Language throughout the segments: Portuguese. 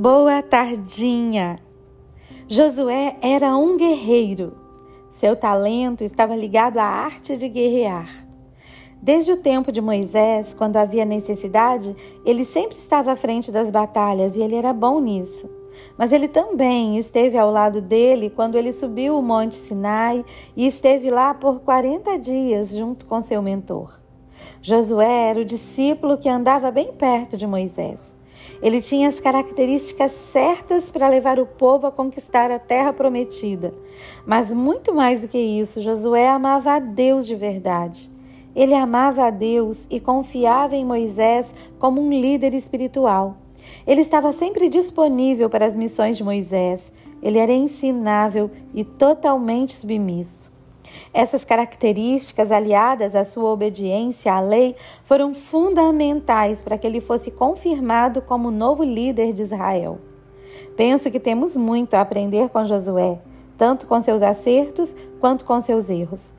Boa tardinha! Josué era um guerreiro. Seu talento estava ligado à arte de guerrear. Desde o tempo de Moisés, quando havia necessidade, ele sempre estava à frente das batalhas e ele era bom nisso. Mas ele também esteve ao lado dele quando ele subiu o Monte Sinai e esteve lá por 40 dias junto com seu mentor. Josué era o discípulo que andava bem perto de Moisés. Ele tinha as características certas para levar o povo a conquistar a terra prometida. Mas muito mais do que isso, Josué amava a Deus de verdade. Ele amava a Deus e confiava em Moisés como um líder espiritual. Ele estava sempre disponível para as missões de Moisés. Ele era ensinável e totalmente submisso. Essas características, aliadas à sua obediência à lei, foram fundamentais para que ele fosse confirmado como novo líder de Israel. Penso que temos muito a aprender com Josué, tanto com seus acertos quanto com seus erros.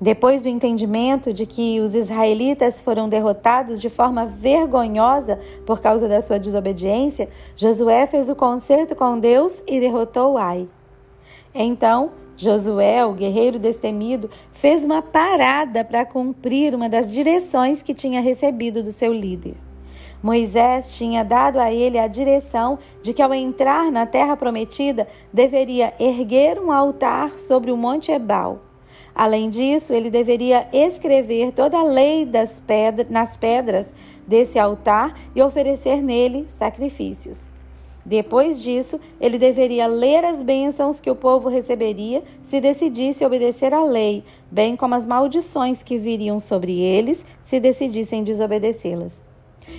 Depois do entendimento de que os israelitas foram derrotados de forma vergonhosa por causa da sua desobediência, Josué fez o concerto com Deus e derrotou Ai. Então, Josué, o guerreiro destemido, fez uma parada para cumprir uma das direções que tinha recebido do seu líder. Moisés tinha dado a ele a direção de que, ao entrar na terra prometida, deveria erguer um altar sobre o Monte Ebal. Além disso, ele deveria escrever toda a lei das pedras, nas pedras desse altar e oferecer nele sacrifícios. Depois disso, ele deveria ler as bênçãos que o povo receberia se decidisse obedecer à lei, bem como as maldições que viriam sobre eles se decidissem desobedecê-las.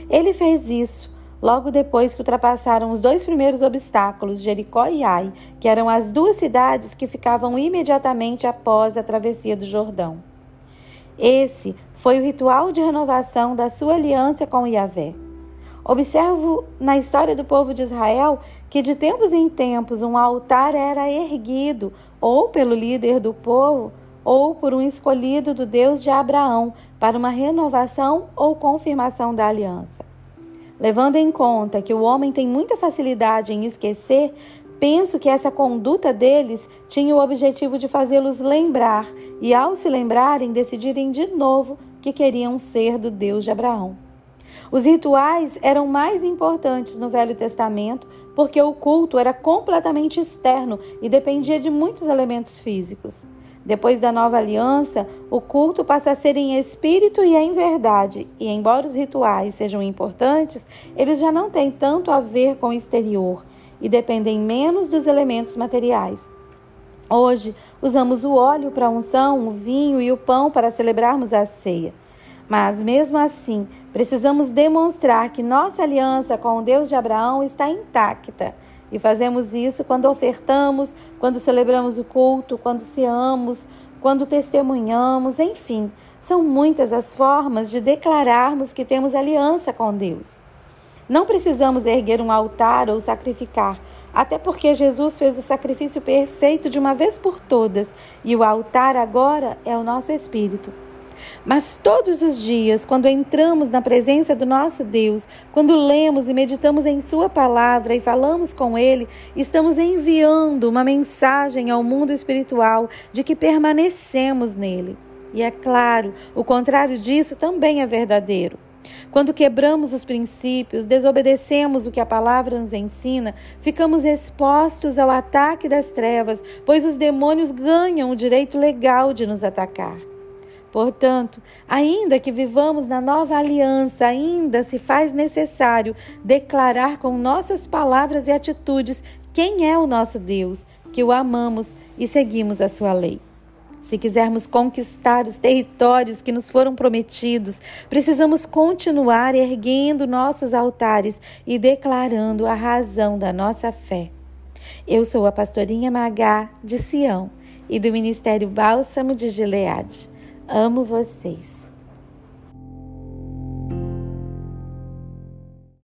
Ele fez isso logo depois que ultrapassaram os dois primeiros obstáculos, Jericó e Ai, que eram as duas cidades que ficavam imediatamente após a travessia do Jordão. Esse foi o ritual de renovação da sua aliança com Yahvé. Observo na história do povo de Israel que de tempos em tempos um altar era erguido ou pelo líder do povo ou por um escolhido do Deus de Abraão para uma renovação ou confirmação da aliança. Levando em conta que o homem tem muita facilidade em esquecer, penso que essa conduta deles tinha o objetivo de fazê-los lembrar e, ao se lembrarem, decidirem de novo que queriam ser do Deus de Abraão. Os rituais eram mais importantes no Velho Testamento porque o culto era completamente externo e dependia de muitos elementos físicos. Depois da nova aliança, o culto passa a ser em espírito e em verdade, e embora os rituais sejam importantes, eles já não têm tanto a ver com o exterior e dependem menos dos elementos materiais. Hoje, usamos o óleo para a unção, o vinho e o pão para celebrarmos a ceia. Mas, mesmo assim, precisamos demonstrar que nossa aliança com o Deus de Abraão está intacta. E fazemos isso quando ofertamos, quando celebramos o culto, quando ceamos, quando testemunhamos, enfim. São muitas as formas de declararmos que temos aliança com Deus. Não precisamos erguer um altar ou sacrificar, até porque Jesus fez o sacrifício perfeito de uma vez por todas e o altar agora é o nosso espírito. Mas todos os dias, quando entramos na presença do nosso Deus, quando lemos e meditamos em Sua palavra e falamos com Ele, estamos enviando uma mensagem ao mundo espiritual de que permanecemos nele. E é claro, o contrário disso também é verdadeiro. Quando quebramos os princípios, desobedecemos o que a palavra nos ensina, ficamos expostos ao ataque das trevas, pois os demônios ganham o direito legal de nos atacar. Portanto, ainda que vivamos na nova aliança, ainda se faz necessário declarar com nossas palavras e atitudes quem é o nosso Deus, que o amamos e seguimos a sua lei. Se quisermos conquistar os territórios que nos foram prometidos, precisamos continuar erguendo nossos altares e declarando a razão da nossa fé. Eu sou a pastorinha Magá de Sião e do Ministério Bálsamo de Gileade. Amo vocês.